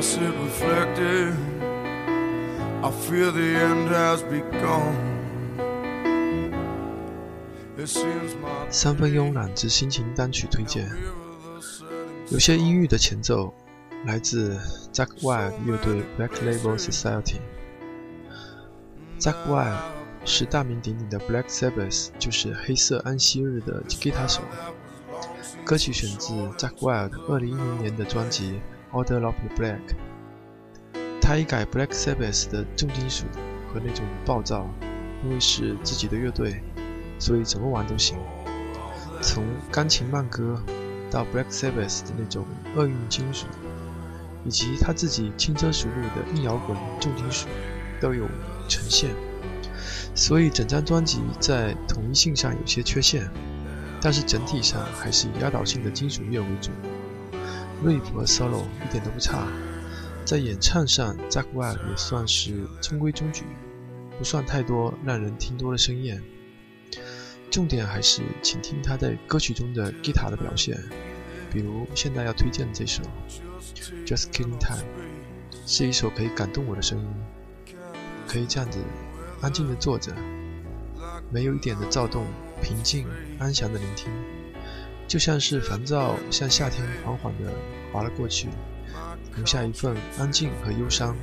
sit reflecting. I fear the end has begun. 三分慵懒之心情单曲推荐。有些阴郁的前奏来自 Jack Wild 乐队 Black Label Society。Jack Wild 是大名鼎鼎的 Black Sabbath，就是黑色安息日的吉他手。歌曲选自 Jack Wild 2010年的专辑《Order of the Black》。他一改 Black Sabbath 的重金属和那种暴躁，因为是自己的乐队，所以怎么玩都行。从钢琴慢歌到 Black Sabbath 的那种厄运金属，以及他自己轻车熟路的硬摇滚重金属，都有呈现。所以整张专辑在统一性上有些缺陷，但是整体上还是以压倒性的金属乐为主。瑞普和 solo 一点都不差，在演唱上 Zack Wild 也算是中规中矩，不算太多让人听多了生厌。重点还是请听他在歌曲中的 Guitar 的表现，比如现在要推荐的这首《Just Killing Time》，是一首可以感动我的声音，可以这样子安静的坐着，没有一点的躁动，平静安详的聆听，就像是烦躁向夏天缓缓的滑了过去，留下一份安静和忧伤。